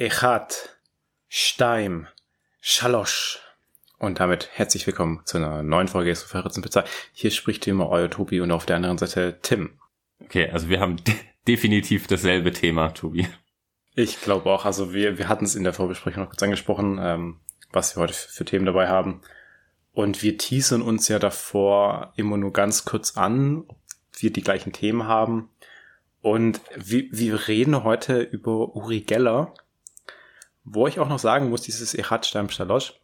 Echat, Steim, Schalosch. Und damit herzlich willkommen zu einer neuen Folge des Verritzen Pizza. Hier spricht wie immer euer Tobi und auf der anderen Seite Tim. Okay, also wir haben de definitiv dasselbe Thema, Tobi. Ich glaube auch, also wir, wir hatten es in der Vorbesprechung noch kurz angesprochen, ähm, was wir heute für, für Themen dabei haben. Und wir teasern uns ja davor immer nur ganz kurz an, ob wir die gleichen Themen haben. Und wir, wir reden heute über Uri Geller, wo ich auch noch sagen muss, dieses Echatstein Stalosch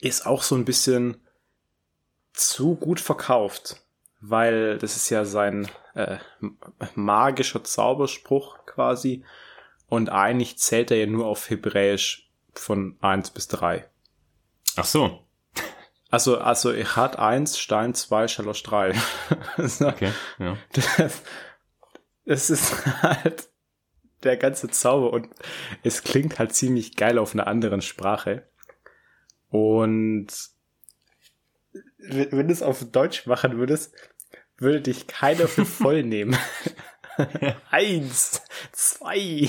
ist auch so ein bisschen zu gut verkauft, weil das ist ja sein äh, magischer Zauberspruch quasi und eigentlich zählt er ja nur auf Hebräisch von eins bis drei. Ach so. Also, also Echat eins, Stein zwei, Schalosch drei. okay, ja. Das, das ist halt der ganze Zauber und es klingt halt ziemlich geil auf einer anderen Sprache. Und wenn, du es auf Deutsch machen würdest, würde dich keiner für voll nehmen. Eins, zwei.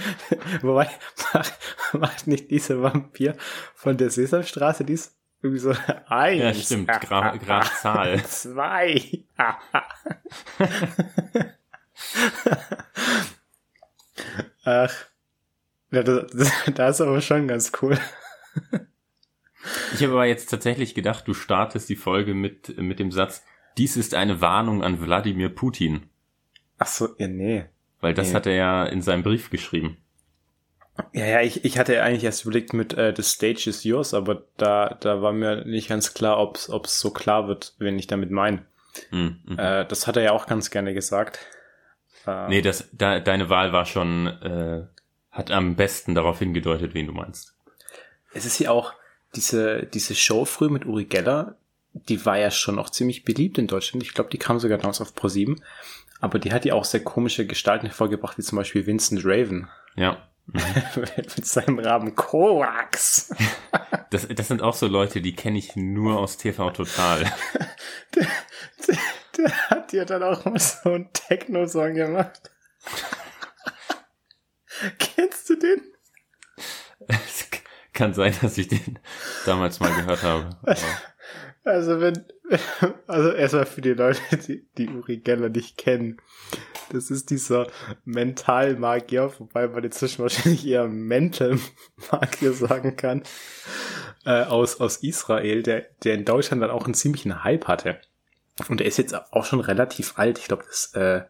Wobei, macht, macht nicht dieser Vampir von der Sesamstraße dies irgendwie so eins. Ja, stimmt. Gra Graf Zahl. Zwei. Ach, ja, das, das, das ist aber schon ganz cool. Ich habe aber jetzt tatsächlich gedacht, du startest die Folge mit, mit dem Satz, dies ist eine Warnung an Wladimir Putin. Ach so, ja, nee. Weil das Nee. hat er ja in seinem Brief geschrieben. Ja, ja, ich, ich hatte eigentlich erst überlegt mit äh, The Stage is yours, aber da, da war mir nicht ganz klar, ob es so klar wird, wen ich damit meine. Hm, hm. Äh, das hat er ja auch ganz gerne gesagt. Äh, Nee, das, da, deine Wahl war schon, äh, hat am besten darauf hingedeutet, wen du meinst. Es ist ja auch diese, diese Show früh mit Uri Geller, die war ja schon auch ziemlich beliebt in Deutschland. Ich glaube, die kam sogar damals auf Pro7. Aber die hat ja auch sehr komische Gestalten hervorgebracht, wie zum Beispiel Vincent Raven. Ja. Mhm. mit seinem Rahmen Korax. Das, das sind auch so Leute, die kenne ich nur aus TV Total. Der, der, der hat ja dann auch mal so einen Techno-Song gemacht. Kennst du den? Es kann sein, dass ich den damals mal gehört habe. Aber Also wenn, also erstmal für die Leute, die, die Uri Geller nicht kennen. Das ist dieser Mentalmagier, wobei man inzwischen wahrscheinlich eher Mental Magier sagen kann, äh, aus, aus Israel, der, der in Deutschland dann auch einen ziemlichen Hype hatte. Und er ist jetzt auch schon relativ alt. Ich glaube, das, äh,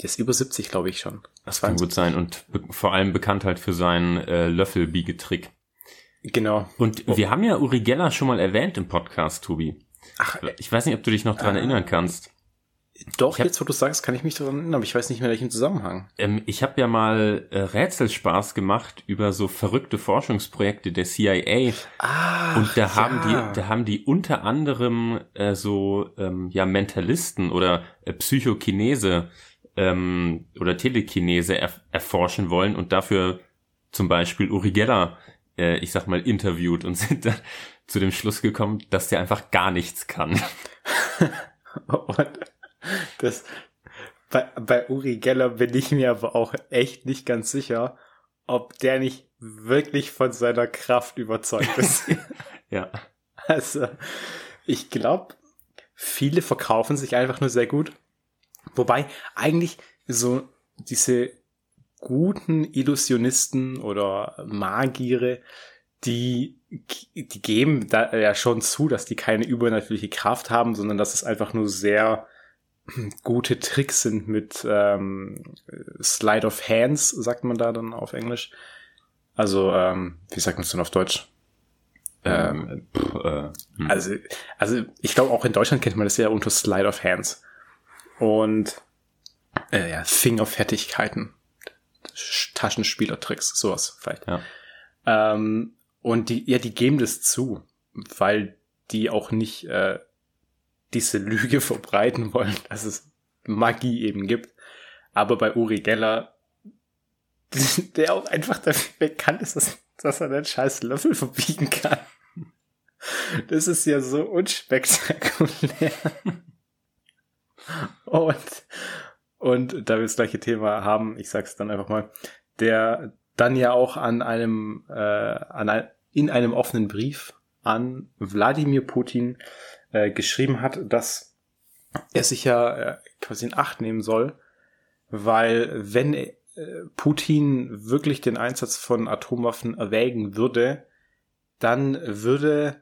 der ist über 70, glaube ich schon. das kann gut sein und vor allem bekannt halt für seinen äh, Löffelbiegetrick. Genau. Und wir haben ja Uri Geller schon mal erwähnt im Podcast, Tobi. Ach, Ich weiß nicht, ob du dich noch dran Ah. erinnern kannst. Doch, hab- jetzt wo du sagst, kann ich mich daran erinnern, aber ich weiß nicht mehr, welchen Zusammenhang. Ähm, ich habe ja mal äh, Rätselspaß gemacht über so verrückte Forschungsprojekte der CIA. Ah, Und da haben die, da haben die unter anderem äh, so ähm, ja Mentalisten oder äh, Psychokinese ähm, oder Telekinese erf erforschen wollen und dafür zum Beispiel Uri Geller, äh, ich sag mal, interviewt und sind dann zu dem Schluss gekommen, dass der einfach gar nichts kann. Und das, bei, bei Uri Geller bin ich mir aber auch echt nicht ganz sicher, ob der nicht wirklich von seiner Kraft überzeugt ist. Ja. also, ich glaube, viele verkaufen sich einfach nur sehr gut. Wobei eigentlich so diese guten Illusionisten oder Magiere, die, die geben da ja schon zu, dass die keine übernatürliche Kraft haben, sondern dass es einfach nur sehr gute Tricks sind mit ähm, Slide of Hands, sagt man da dann auf Englisch. Also, ähm, wie sagt man es denn auf Deutsch? Ähm, Pff, äh, hm. also, also ich glaube auch in Deutschland kennt man das ja unter Slide of Hands. Und äh, ja, Fingerfertigkeiten, Sch- Taschenspielertricks, sowas vielleicht. Ja. Ähm, und die, ja, die geben das zu, weil die auch nicht äh, diese Lüge verbreiten wollen, dass es Magie eben gibt. Aber bei Uri Geller, der auch einfach dafür bekannt ist, dass, dass er den scheiß Löffel verbiegen kann. Das ist ja so unspektakulär. Und, und da wir das gleiche Thema haben, ich sag's dann einfach mal, der, dann ja auch an einem, äh, an ein, in einem offenen Brief an Wladimir Putin äh, geschrieben hat, dass er sich ja äh, quasi in Acht nehmen soll, weil wenn äh, Putin wirklich den Einsatz von Atomwaffen erwägen würde, dann würde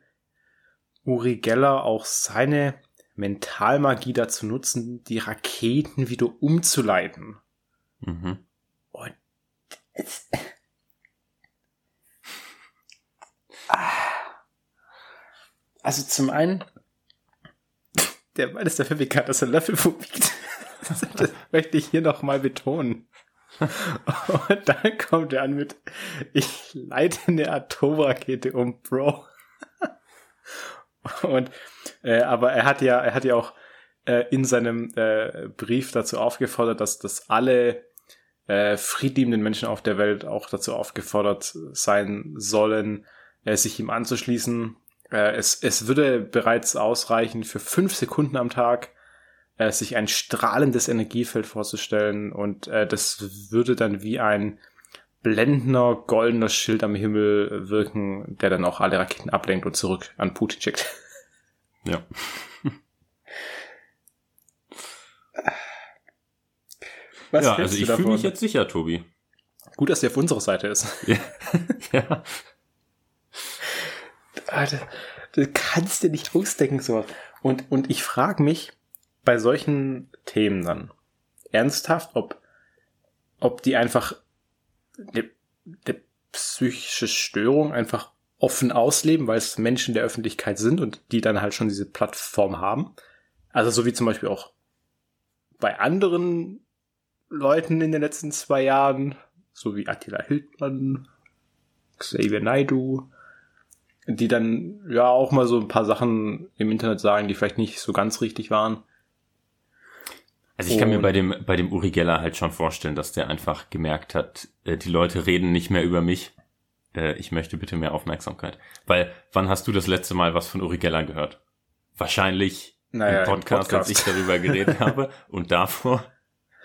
Uri Geller auch seine Mentalmagie dazu nutzen, die Raketen wieder umzuleiten. Mhm. Und es, also zum einen, der Mann ist dafür bekannt, dass er Löffel wiegt. Das möchte ich hier nochmal betonen. Und dann kommt er an mit, ich leite eine Atomrakete um, Bro. Und, äh, aber er hat ja, er hat ja auch äh, in seinem äh, Brief dazu aufgefordert, dass, dass alle äh, friedliebenden Menschen auf der Welt auch dazu aufgefordert sein sollen, äh, sich ihm anzuschließen. Äh, es, es würde bereits ausreichen, für fünf Sekunden am Tag äh, sich ein strahlendes Energiefeld vorzustellen und äh, das würde dann wie ein blendender goldener Schild am Himmel wirken, der dann auch alle Raketen ablenkt und zurück an Putin schickt. Ja. Was ja, also ich fühle mich jetzt sicher, Tobi. Gut, dass der auf unserer Seite ist. Ja. ja. Alter, du kannst dir nicht ausdecken, so. Und, und ich frage mich bei solchen Themen dann ernsthaft, ob, ob die einfach eine, eine psychische Störung einfach offen ausleben, weil es Menschen der Öffentlichkeit sind und die dann halt schon diese Plattform haben. Also so wie zum Beispiel auch bei anderen Leuten in den letzten zwei Jahren, so wie Attila Hildmann, Xavier Naidu, die dann ja auch mal so ein paar Sachen im Internet sagen, die vielleicht nicht so ganz richtig waren. Also ich kann mir bei dem, bei dem Uri Geller halt schon vorstellen, dass der einfach gemerkt hat, äh, die Leute reden nicht mehr über mich. Äh, ich möchte bitte mehr Aufmerksamkeit. Weil, wann hast du das letzte Mal was von Uri Geller gehört? Wahrscheinlich naja, im, Podcast, im Podcast, als ich darüber geredet habe. Und davor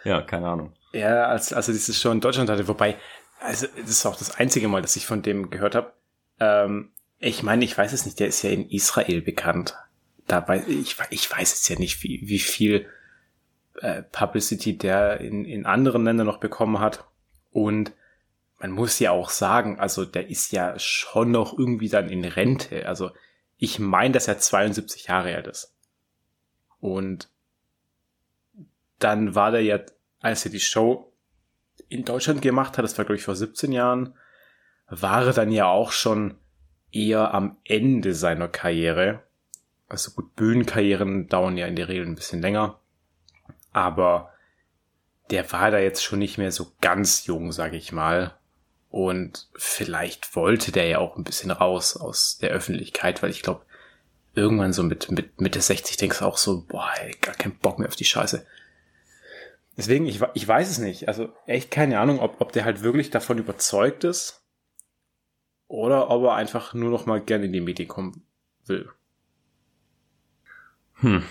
ja, keine Ahnung. Ja, als, also dieses Show in Deutschland hatte, wobei, also das ist auch das einzige Mal, dass ich von dem gehört habe. Ähm, ich meine, ich weiß es nicht, der ist ja in Israel bekannt. Da weiß, ich, ich weiß es ja nicht, wie, wie viel äh, Publicity der in, in anderen Ländern noch bekommen hat. Und man muss ja auch sagen, also der ist ja schon noch irgendwie dann in Rente. Also ich meine, dass er 72 Jahre alt ist. Und dann war der ja als er die Show in Deutschland gemacht hat, das war glaube ich vor 17 Jahren, war er dann ja auch schon eher am Ende seiner Karriere. Also gut, Bühnenkarrieren dauern ja in der Regel ein bisschen länger. Aber der war da jetzt schon nicht mehr so ganz jung, sage ich mal. Und vielleicht wollte der ja auch ein bisschen raus aus der Öffentlichkeit, weil ich glaube, irgendwann so mit, mit Mitte 60 denkst du auch so, boah, ey, gar keinen Bock mehr auf die Scheiße. Deswegen, ich, ich weiß es nicht. Also echt keine Ahnung, ob, ob der halt wirklich davon überzeugt ist oder ob er einfach nur noch mal gerne in die Medien kommen will. Hm.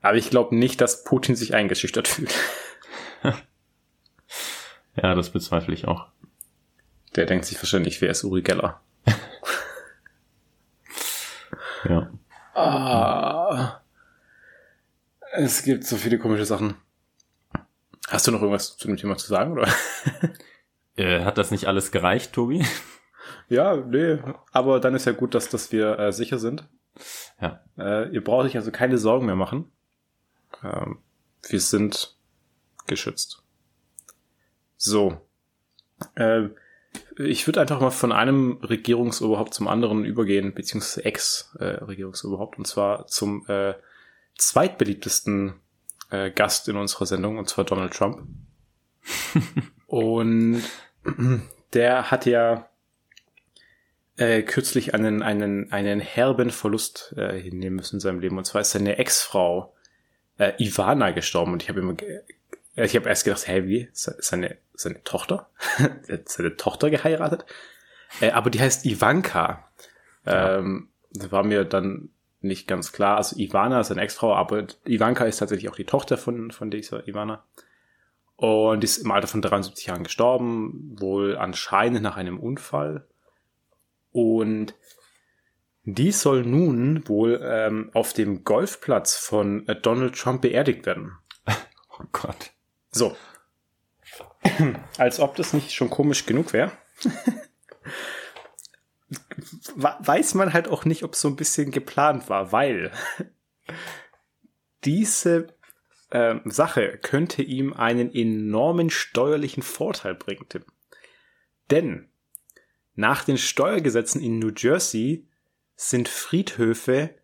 Aber ich glaube nicht, dass Putin sich eingeschüchtert fühlt. ja, das bezweifle ich auch. Der denkt sich wahrscheinlich, wer ist Uri Geller? ja. Ah, es gibt so viele komische Sachen. Hast du noch irgendwas zu dem Thema zu sagen, oder? Äh, hat das nicht alles gereicht, Tobi? Ja, nee, aber dann ist ja gut, dass, dass wir äh, sicher sind. Ja. Äh, ihr braucht euch also keine Sorgen mehr machen. Ähm, wir sind geschützt. So. Äh, ich würde einfach mal von einem Regierungsoberhaupt zum anderen übergehen, beziehungsweise Ex-Regierungsoberhaupt, und zwar zum äh, zweitbeliebtesten äh, Gast in unserer Sendung, und zwar Donald Trump. und der hat ja äh, kürzlich einen, einen, einen herben Verlust äh, hinnehmen müssen in seinem Leben. Und zwar ist seine Ex-Frau äh, Ivana gestorben. Und ich habe immer, äh, ich habe erst gedacht, hä, wie? Seine, seine Tochter? er seine Tochter geheiratet? Äh, aber die heißt Ivanka. Ja. Ähm, das war mir dann nicht ganz klar. Also Ivana ist eine Ex-Frau, aber Ivanka ist tatsächlich auch die Tochter von, von dieser Ivana. und ist im Alter von 73 Jahren gestorben, wohl anscheinend nach einem Unfall. Und die soll nun wohl ähm, auf dem Golfplatz von äh, Donald Trump beerdigt werden. Oh Gott. So. Als ob das nicht schon komisch genug wäre. Weiß man halt auch nicht, ob es so ein bisschen geplant war, weil diese ähm, Sache könnte ihm einen enormen steuerlichen Vorteil bringen, Tim. Denn nach den Steuergesetzen in New Jersey sind Friedhöfe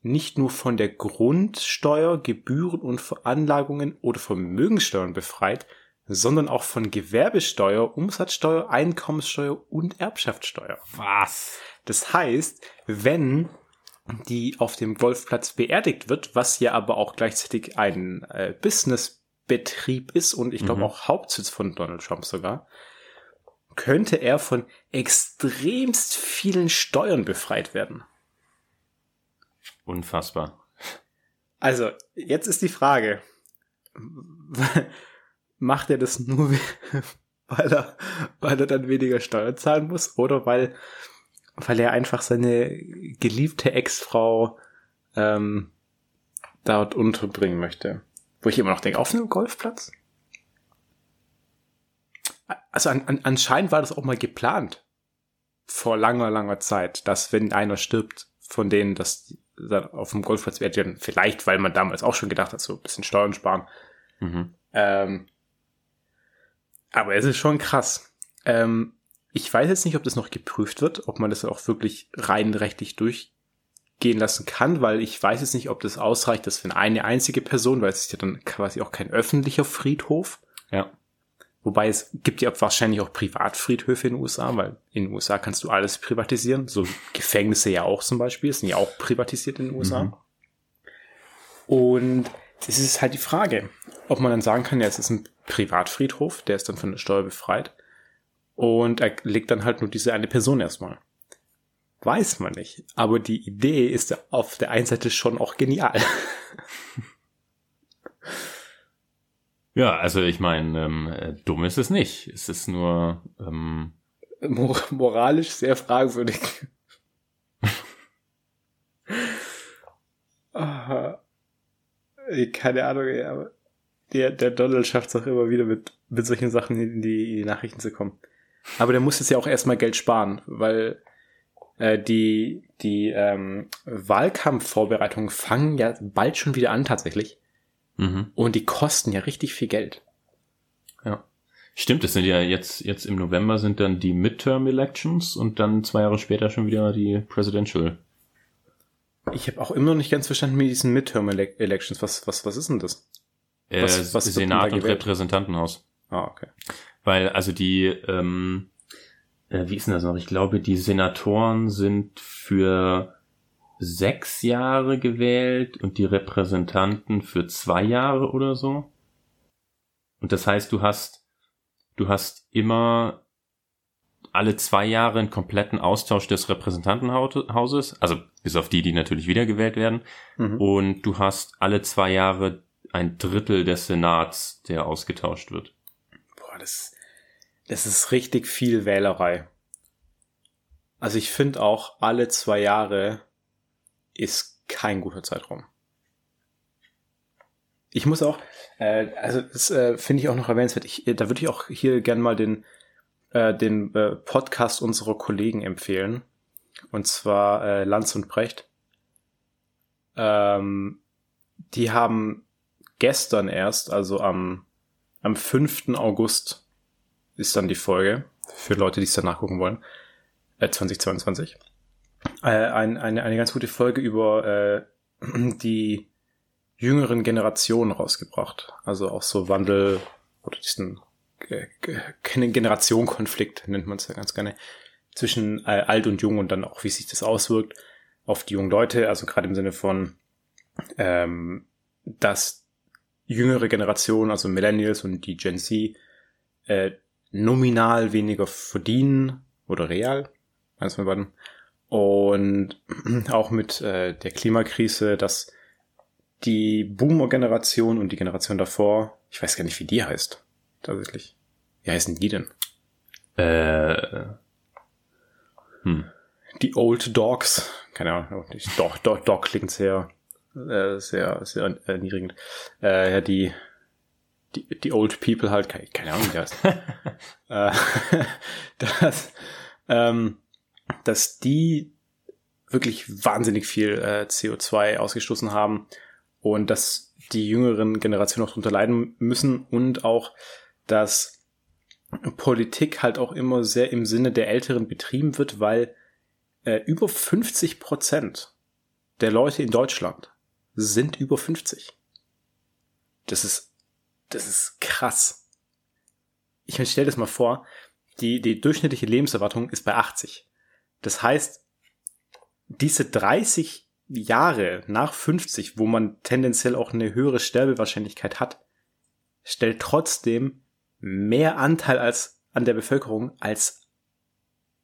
nicht nur von der Grundsteuer, Gebühren und Veranlagungen oder Vermögenssteuern befreit, sondern auch von Gewerbesteuer, Umsatzsteuer, Einkommenssteuer und Erbschaftssteuer. Was? Das heißt, wenn die auf dem Golfplatz beerdigt wird, was ja aber auch gleichzeitig ein äh, Businessbetrieb ist und ich glaube Mhm. auch Hauptsitz von Donald Trump sogar, könnte er von extremst vielen Steuern befreit werden. Unfassbar. Also, jetzt ist die Frage, macht er das nur, weil er, weil er dann weniger Steuern zahlen muss oder weil, weil er einfach seine geliebte Ex-Frau ähm, dort unterbringen möchte? Wo ich immer noch denke, auf einem Golfplatz? Also an, an, anscheinend war das auch mal geplant. Vor langer, langer Zeit, dass wenn einer stirbt, von denen, dass die dann auf dem Golfplatz werden, vielleicht, weil man damals auch schon gedacht hat, so ein bisschen Steuern sparen. Mhm. Ähm, aber es ist schon krass. Ähm, ich weiß jetzt nicht, ob das noch geprüft wird, ob man das auch wirklich rein rechtlich durchgehen lassen kann, weil ich weiß jetzt nicht, ob das ausreicht, dass wenn eine einzige Person, weil es ist ja dann quasi auch kein öffentlicher Friedhof, Ja. Wobei es gibt ja wahrscheinlich auch Privatfriedhöfe in den USA, weil in den USA kannst du alles privatisieren. So Gefängnisse ja auch zum Beispiel, sind ja auch privatisiert in den USA. Mhm. Und es ist halt die Frage, ob man dann sagen kann, ja, es ist ein Privatfriedhof, der ist dann von der Steuer befreit. Und er legt dann halt nur diese eine Person erstmal. Weiß man nicht. Aber die Idee ist auf der einen Seite schon auch genial. Ja, also ich meine, ähm, äh, dumm ist es nicht. Es ist nur, ähm, Mor moralisch sehr fragwürdig. Ah, ey, Keine Ahnung, ey, aber der, der Donald schafft es auch immer wieder mit, mit solchen Sachen in die, in die Nachrichten zu kommen. Aber der muss jetzt ja auch erstmal Geld sparen, weil äh, die, die ähm, Wahlkampfvorbereitungen fangen ja bald schon wieder an tatsächlich. Mhm. Und die kosten ja richtig viel Geld. ja. Stimmt, es sind ja jetzt, jetzt im November sind dann die Midterm Elections und dann zwei Jahre später schon wieder die Presidential. Ich habe auch immer noch nicht ganz verstanden mit diesen Midterm Ele Elections. Was, was, was ist denn das? Äh, Was- was denn da Senat und gewählt? Repräsentantenhaus. Ah, okay. Weil, also die, ähm, äh, wie ist denn das noch? Ich glaube, die Senatoren sind für sechs Jahre gewählt und die Repräsentanten für zwei Jahre oder so. Und das heißt, du hast, du hast immer alle zwei Jahre einen kompletten Austausch des Repräsentantenhauses, also bis auf die, die natürlich wiedergewählt werden. Mhm. Und du hast alle zwei Jahre ein Drittel des Senats, der ausgetauscht wird. Boah, das, das ist richtig viel Wählerei. Also ich finde auch, alle zwei Jahre ist kein guter Zeitraum. Ich muss auch, äh, also das äh, finde ich auch noch erwähnenswert. Ich, da würde ich auch hier gern mal den, äh, den äh, Podcast unserer Kollegen empfehlen. Und zwar äh, Lanz und Brecht. Ähm, die haben gestern erst, also am, am 5. August ist dann die Folge, für Leute, die es dann nachgucken wollen, äh, 2022. Äh, ein, eine, eine ganz gute Folge über äh, die jüngeren Generationen rausgebracht. Also auch so Wandel oder diesen äh, Ge- Generationenkonflikt nennt man es ja ganz gerne, zwischen äh, alt und jung und dann auch, wie sich das auswirkt auf die jungen Leute, also gerade im Sinne von, ähm, dass jüngere Generationen, also Millennials und die Gen Z, äh, nominal weniger verdienen oder real, eins von beiden. Und auch mit äh, der Klimakrise, dass die Boomer-Generation und die Generation davor, ich weiß gar nicht, wie die heißt, tatsächlich. Wie heißen die denn? Äh, hm. Die Old Dogs, keine Ahnung, Dog, Dog, Dog klingt sehr, äh, sehr, sehr erniedrigend. Äh, ja, die, die, die Old People halt, keine, keine Ahnung, wie die heißt. äh, das, ähm, dass die wirklich wahnsinnig viel äh, CO2 ausgestoßen haben und dass die jüngeren Generationen auch darunter leiden müssen und auch, dass Politik halt auch immer sehr im Sinne der Älteren betrieben wird, weil äh, über 50 Prozent der Leute in Deutschland sind über 50. Das ist, das ist krass. Ich stell das mal vor, die, die durchschnittliche Lebenserwartung ist bei 80. Das heißt, diese 30 Jahre nach 50, wo man tendenziell auch eine höhere Sterbewahrscheinlichkeit hat, stellt trotzdem mehr Anteil als an der Bevölkerung als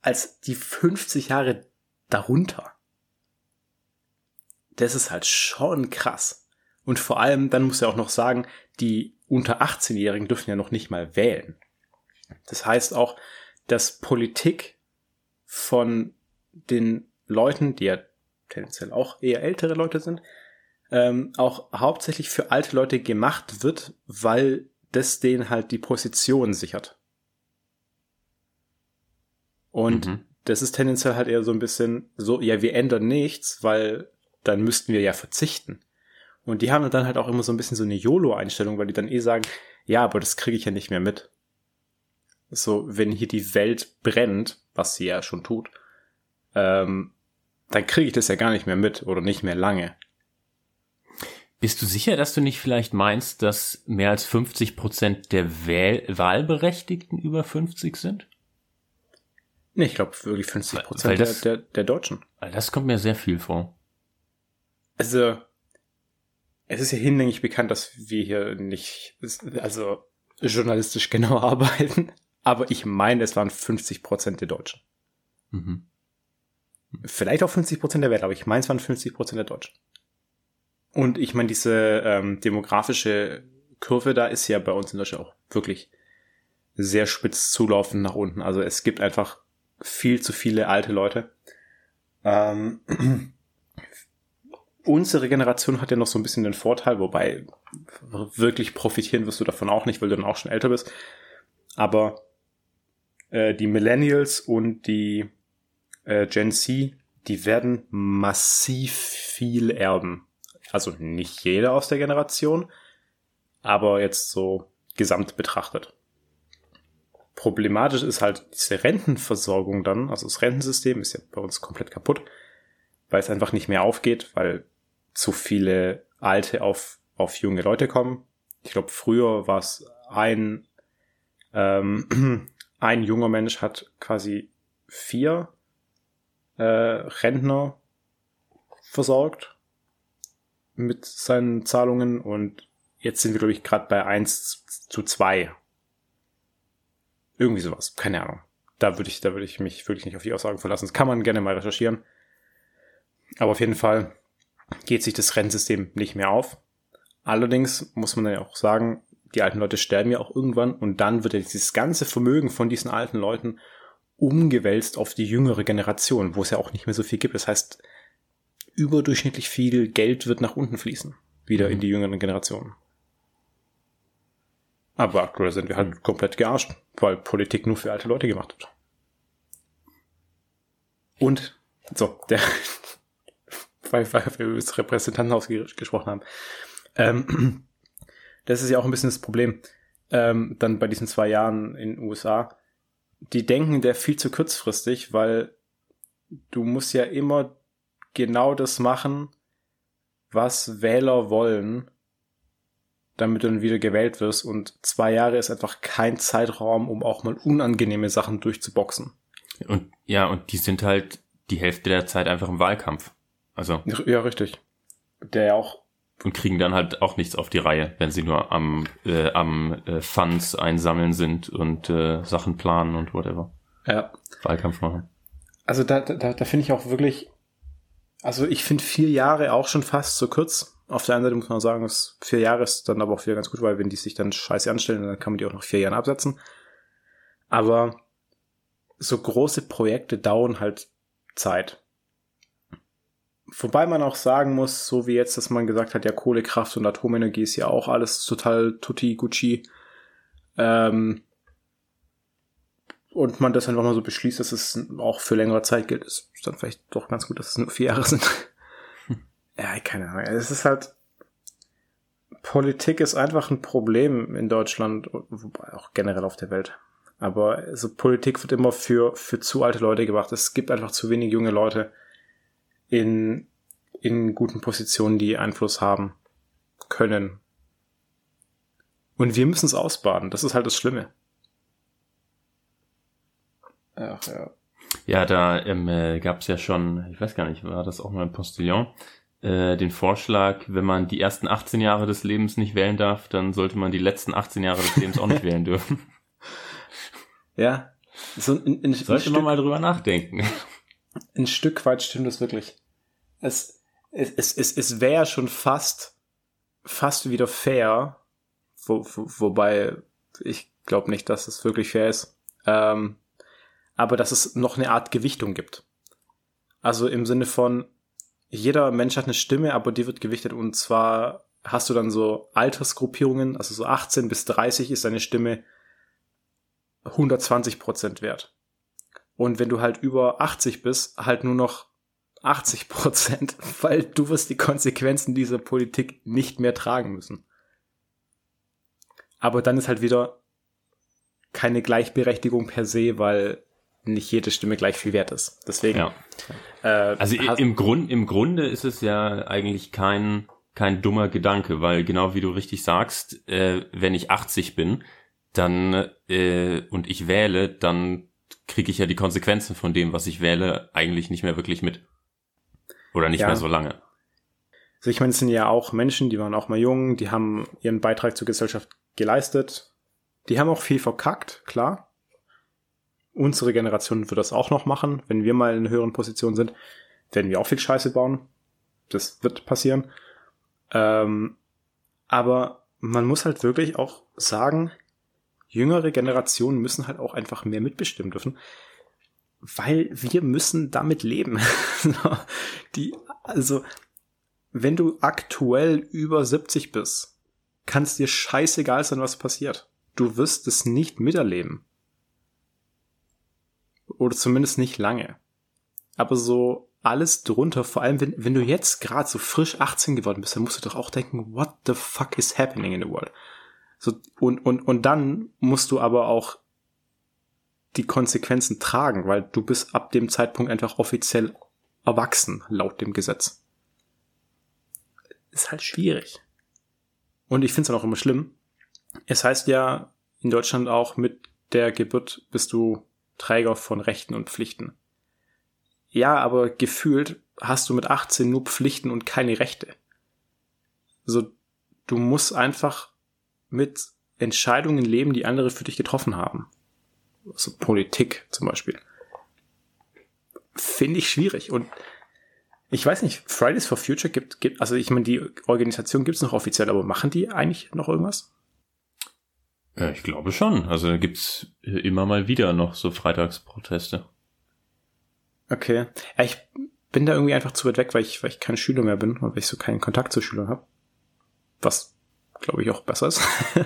als die 50 Jahre darunter. Das ist halt schon krass. Und vor allem, dann muss er auch noch sagen, die unter 18-Jährigen dürfen ja noch nicht mal wählen. Das heißt auch, dass Politik von den Leuten, die ja tendenziell auch eher ältere Leute sind, ähm, auch hauptsächlich für alte Leute gemacht wird, weil das denen halt die Position sichert. Und mhm. das ist tendenziell halt eher so ein bisschen so, ja, wir ändern nichts, weil dann müssten wir ja verzichten. Und die haben dann halt auch immer so ein bisschen so eine YOLO-Einstellung, weil die dann eh sagen, ja, aber das kriege ich ja nicht mehr mit. So, wenn hier die Welt brennt, was sie ja schon tut, ähm, dann kriege ich das ja gar nicht mehr mit oder nicht mehr lange. Bist du sicher, dass du nicht vielleicht meinst, dass mehr als 50 Prozent der Wähl Wahlberechtigten über 50 sind? Nee, ich glaube wirklich 50 Prozent der, der, der Deutschen. Das kommt mir sehr viel vor. Also, es ist ja hinlänglich bekannt, dass wir hier nicht, also journalistisch genau arbeiten, aber ich meine, es waren 50 Prozent der Deutschen. Mhm. Vielleicht auch 50 Prozent der Welt, aber ich meine, es waren 50 Prozent der Deutschen. Und ich meine, diese ähm, demografische Kurve da ist ja bei uns in Deutschland auch wirklich sehr spitz zulaufend nach unten. Also es gibt einfach viel zu viele alte Leute. Ähm, unsere Generation hat ja noch so ein bisschen den Vorteil, wobei wirklich profitieren wirst du davon auch nicht, weil du dann auch schon älter bist. Aber äh, die Millennials und die äh, Gen Z, die werden massiv viel erben. Also nicht jeder aus der Generation, aber jetzt so gesamt betrachtet. Problematisch ist halt diese Rentenversorgung dann, also das Rentensystem ist ja bei uns komplett kaputt, weil es einfach nicht mehr aufgeht, weil zu viele Alte auf, auf junge Leute kommen. Ich glaube, früher war es ein, ähm, ein junger Mensch hat quasi vier äh, Rentner versorgt mit seinen Zahlungen und jetzt sind wir, glaube ich, gerade bei eins zu zwei. Irgendwie sowas, keine Ahnung. Da würde ich, da würde ich mich wirklich nicht auf die Aussagen verlassen. Das kann man gerne mal recherchieren. Aber auf jeden Fall geht sich das Rennsystem nicht mehr auf. Allerdings muss man ja auch sagen, die alten Leute sterben ja auch irgendwann und dann wird ja dieses ganze Vermögen von diesen alten Leuten umgewälzt auf die jüngere Generation, wo es ja auch nicht mehr so viel gibt. Das heißt, überdurchschnittlich viel Geld wird nach unten fließen, wieder mhm. in die jüngeren Generationen. Aber aktuell sind wir halt komplett gearscht, weil Politik nur für alte Leute gemacht wird. Und, so, der, weil, weil wir über das Repräsentantenhaus gesprochen haben. Ähm, das ist ja auch ein bisschen das Problem, ähm, dann bei diesen zwei Jahren in den USA. Die denken der viel zu kurzfristig, weil du musst ja immer genau das machen, was Wähler wollen, damit du dann wieder gewählt wirst. Und zwei Jahre ist einfach kein Zeitraum, um auch mal unangenehme Sachen durchzuboxen. Und ja, und die sind halt die Hälfte der Zeit einfach im Wahlkampf. Also. Ja, richtig. Der ja auch. Und kriegen dann halt auch nichts auf die Reihe, wenn sie nur am, äh, am äh, Funds einsammeln sind und äh, Sachen planen und whatever. Ja. Wahlkampf machen. Also da, da, da finde ich auch wirklich, also ich finde vier Jahre auch schon fast zu kurz. auf der einen Seite muss man sagen, dass vier Jahre ist dann aber auch wieder ganz gut, weil wenn die sich dann scheiße anstellen, dann kann man die auch noch vier Jahre absetzen. Aber so große Projekte dauern halt Zeit. Wobei man auch sagen muss, so wie jetzt, dass man gesagt hat, ja, Kohlekraft und Atomenergie ist ja auch alles total tutti gucci. Ähm, und man das einfach mal so beschließt, dass es auch für längere Zeit gilt, ist dann vielleicht doch ganz gut, dass es nur vier Jahre sind. ja, keine Ahnung. Es ist halt, Politik ist einfach ein Problem in Deutschland, wobei auch generell auf der Welt. Aber also Politik wird immer für, für zu alte Leute gemacht. Es gibt einfach zu wenig junge Leute in, in guten Positionen, die Einfluss haben können. Und wir müssen es ausbaden. Das ist halt das Schlimme. Ach ja. Ja, da ähm, äh, gab es ja schon, ich weiß gar nicht, war das auch mal ein Postillon, äh, den Vorschlag, wenn man die ersten 18 Jahre des Lebens nicht wählen darf, dann sollte man die letzten 18 Jahre des Lebens auch nicht wählen dürfen. Ja. So ein, ein, Sollte ein man mal drüber nachdenken. Ein Stück weit stimmt das wirklich. Es, es, es, es, es wäre schon fast, fast wieder fair, wo, wo, wobei ich glaube nicht, dass es wirklich fair ist. Ähm, aber dass es noch eine Art Gewichtung gibt. Also im Sinne von, jeder Mensch hat eine Stimme, aber die wird gewichtet und zwar hast du dann so Altersgruppierungen, also so 18 bis 30 ist deine Stimme 120 Prozent wert. Und wenn du halt über 80 bist, halt nur noch 80 Prozent, weil du wirst die Konsequenzen dieser Politik nicht mehr tragen müssen. Aber dann ist halt wieder keine Gleichberechtigung per se, weil nicht jede Stimme gleich viel wert ist. Deswegen. Ja. Äh, also im Grund, im Grunde ist es ja eigentlich kein kein dummer Gedanke, weil genau wie du richtig sagst, äh, wenn ich 80 bin, dann äh, und ich wähle, dann kriege ich ja die Konsequenzen von dem, was ich wähle, eigentlich nicht mehr wirklich mit. Oder nicht ja. mehr so lange. Also ich meine, es sind ja auch Menschen, die waren auch mal jung, die haben ihren Beitrag zur Gesellschaft geleistet. Die haben auch viel verkackt, klar. Unsere Generation wird das auch noch machen. Wenn wir mal in höheren Position sind, werden wir auch viel Scheiße bauen. Das wird passieren. Ähm, aber man muss halt wirklich auch sagen, jüngere Generationen müssen halt auch einfach mehr mitbestimmen dürfen, weil wir müssen damit leben. Die, also, wenn du aktuell über 70 bist, kann es dir scheißegal sein, was passiert. Du wirst es nicht miterleben. Oder zumindest nicht lange. Aber so alles drunter, vor allem wenn, wenn du jetzt gerade so frisch 18 geworden bist, dann musst du doch auch denken, what the fuck is happening in the world? So, und, und, und dann musst du aber auch die Konsequenzen tragen, weil du bist ab dem Zeitpunkt einfach offiziell erwachsen, laut dem Gesetz. Ist halt schwierig. Und ich finde es dann auch immer schlimm. Es heißt ja in Deutschland auch, mit der Geburt bist du Träger von Rechten und Pflichten. Ja, aber gefühlt hast du mit 18 nur Pflichten und keine Rechte. So, du musst einfach mit Entscheidungen leben, die andere für dich getroffen haben. Also Politik zum Beispiel. Finde ich schwierig. Und ich weiß nicht, Fridays for Future gibt, gibt also ich meine, die Organisation gibt's noch offiziell, aber machen die eigentlich noch irgendwas? Ja, ich glaube schon. Also da gibt's immer mal wieder noch so Freitagsproteste. Okay. Ja, ich bin da irgendwie einfach zu weit weg, weil ich, weil ich kein Schüler mehr bin und weil ich so keinen Kontakt zu Schülern habe. Was glaube ich, auch besser ist.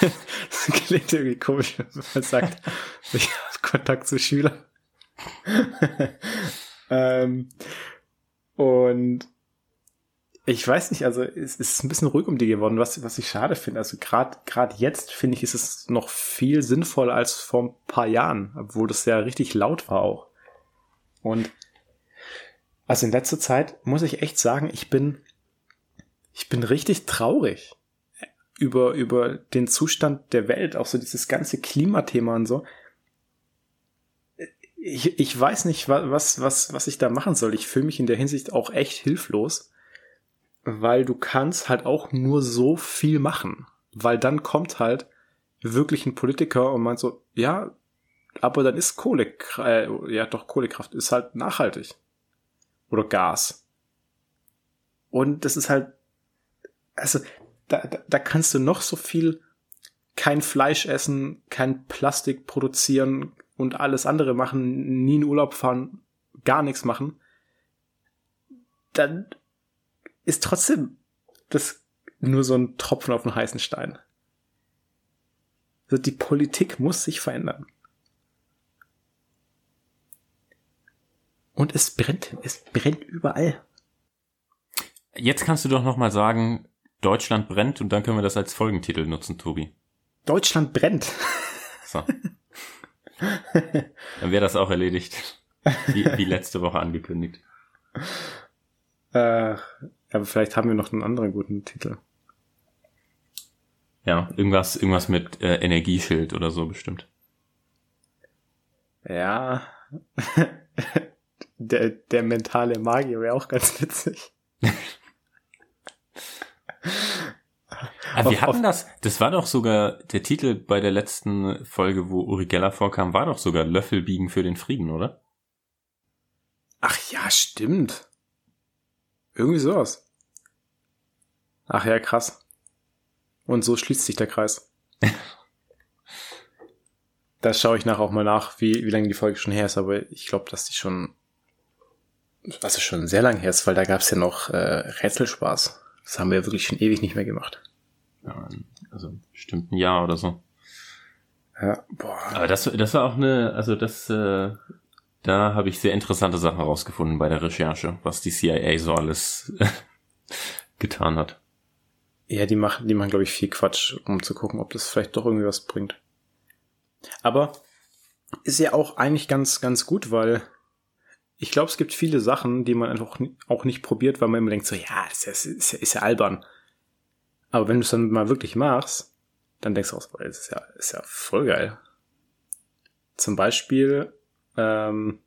das klingt irgendwie komisch, wenn man sagt, ich habe Kontakt zu Schülern. ähm, und ich weiß nicht, also es ist ein bisschen ruhig um die geworden, was, was ich schade finde. Also gerade gerade jetzt finde ich, ist es noch viel sinnvoller als vor ein paar Jahren, obwohl das ja richtig laut war auch. Und also in letzter Zeit muss ich echt sagen, ich bin ich bin richtig traurig über, über den Zustand der Welt, auch so dieses ganze Klimathema und so. Ich, ich weiß nicht, was, was, was ich da machen soll. Ich fühle mich in der Hinsicht auch echt hilflos, weil du kannst halt auch nur so viel machen. Weil dann kommt halt wirklich ein Politiker und meint so, ja, aber dann ist Kohle, äh, ja doch Kohlekraft ist halt nachhaltig. Oder Gas. Und das ist halt, also da, da, da kannst du noch so viel kein Fleisch essen, kein Plastik produzieren und alles andere machen, nie in Urlaub fahren, gar nichts machen, dann ist trotzdem das nur so ein Tropfen auf den heißen Stein. Also die Politik muss sich verändern. Und es brennt, es brennt überall. Jetzt kannst du doch noch mal sagen, Deutschland brennt und dann können wir das als Folgentitel nutzen, Tobi. Deutschland brennt. So. Dann wäre das auch erledigt. Wie, wie letzte Woche angekündigt. Äh, aber vielleicht haben wir noch einen anderen guten Titel. Ja, irgendwas, irgendwas mit äh, Energieschild oder so bestimmt. Ja. der, der mentale Magier wäre auch ganz witzig. Aber wir hatten das, das war doch sogar der Titel bei der letzten Folge, wo Uri Geller vorkam, war doch sogar Löffel biegen für den Frieden, oder? Ach ja, stimmt. Irgendwie sowas. Ach ja, krass. Und so schließt sich der Kreis. da schaue ich nachher auch mal nach, wie, wie lange die Folge schon her ist, aber ich glaube, dass die schon, also schon sehr lang her ist, weil da gab es ja noch äh, Rätselspaß. Das haben wir wirklich schon ewig nicht mehr gemacht. Also bestimmt ein Jahr oder so. Ja, boah. Aber das, das war auch eine, also das, äh, da habe ich sehr interessante Sachen rausgefunden bei der Recherche, was die CIA so alles getan hat. Ja, die machen, die machen, glaube ich, viel Quatsch, um zu gucken, ob das vielleicht doch irgendwie was bringt. Aber ist ja auch eigentlich ganz, ganz gut, weil ich glaube, es gibt viele Sachen, die man einfach auch nicht probiert, weil man immer denkt so, ja, ist ja, ist ja, ist ja albern. Aber wenn du es dann mal wirklich machst, dann denkst du auch, das ist ja, ist ja voll geil. Zum Beispiel ähm,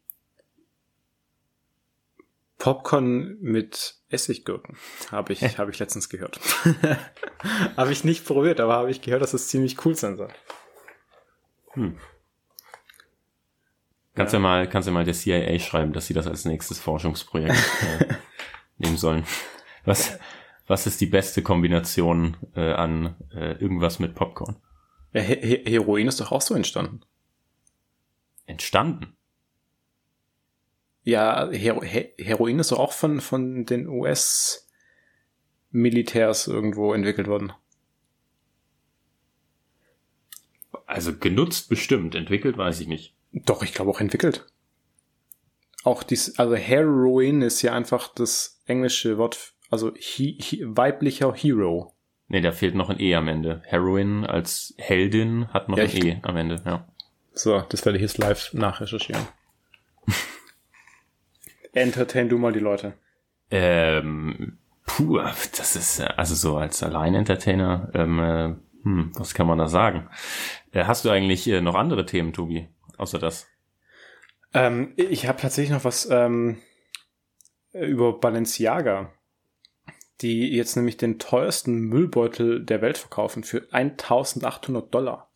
Popcorn mit Essiggurken habe ich, habe ich letztens gehört. habe ich nicht probiert, aber habe ich gehört, dass es ziemlich cool sein soll. Hm. Kannst ja. ja mal, kannst ja mal der CIA schreiben, dass sie das als nächstes Forschungsprojekt äh, nehmen sollen. Was, was ist die beste Kombination äh, an äh, irgendwas mit Popcorn? Ja, He Heroin ist doch auch so entstanden. Entstanden? Ja, Hero He Heroin ist doch auch von, von den US-Militärs irgendwo entwickelt worden. Also genutzt bestimmt, entwickelt weiß ich nicht. Doch, ich glaube auch entwickelt. Auch dies, also Heroin ist ja einfach das englische Wort, also he, he, weiblicher Hero. Nee, da fehlt noch ein E am Ende. Heroin als Heldin hat noch ja, ein E am Ende, ja. So, das werde ich jetzt live nachrecherchieren. Entertain du mal die Leute. Ähm, puh, das ist, also so als Allein-Entertainer, ähm, äh, hm, was kann man da sagen? Äh, hast du eigentlich äh, noch andere Themen, Tobi? außer das? Ähm, ich habe tatsächlich noch was ähm, über Balenciaga, die jetzt nämlich den teuersten Müllbeutel der Welt verkaufen für 1800 Dollar.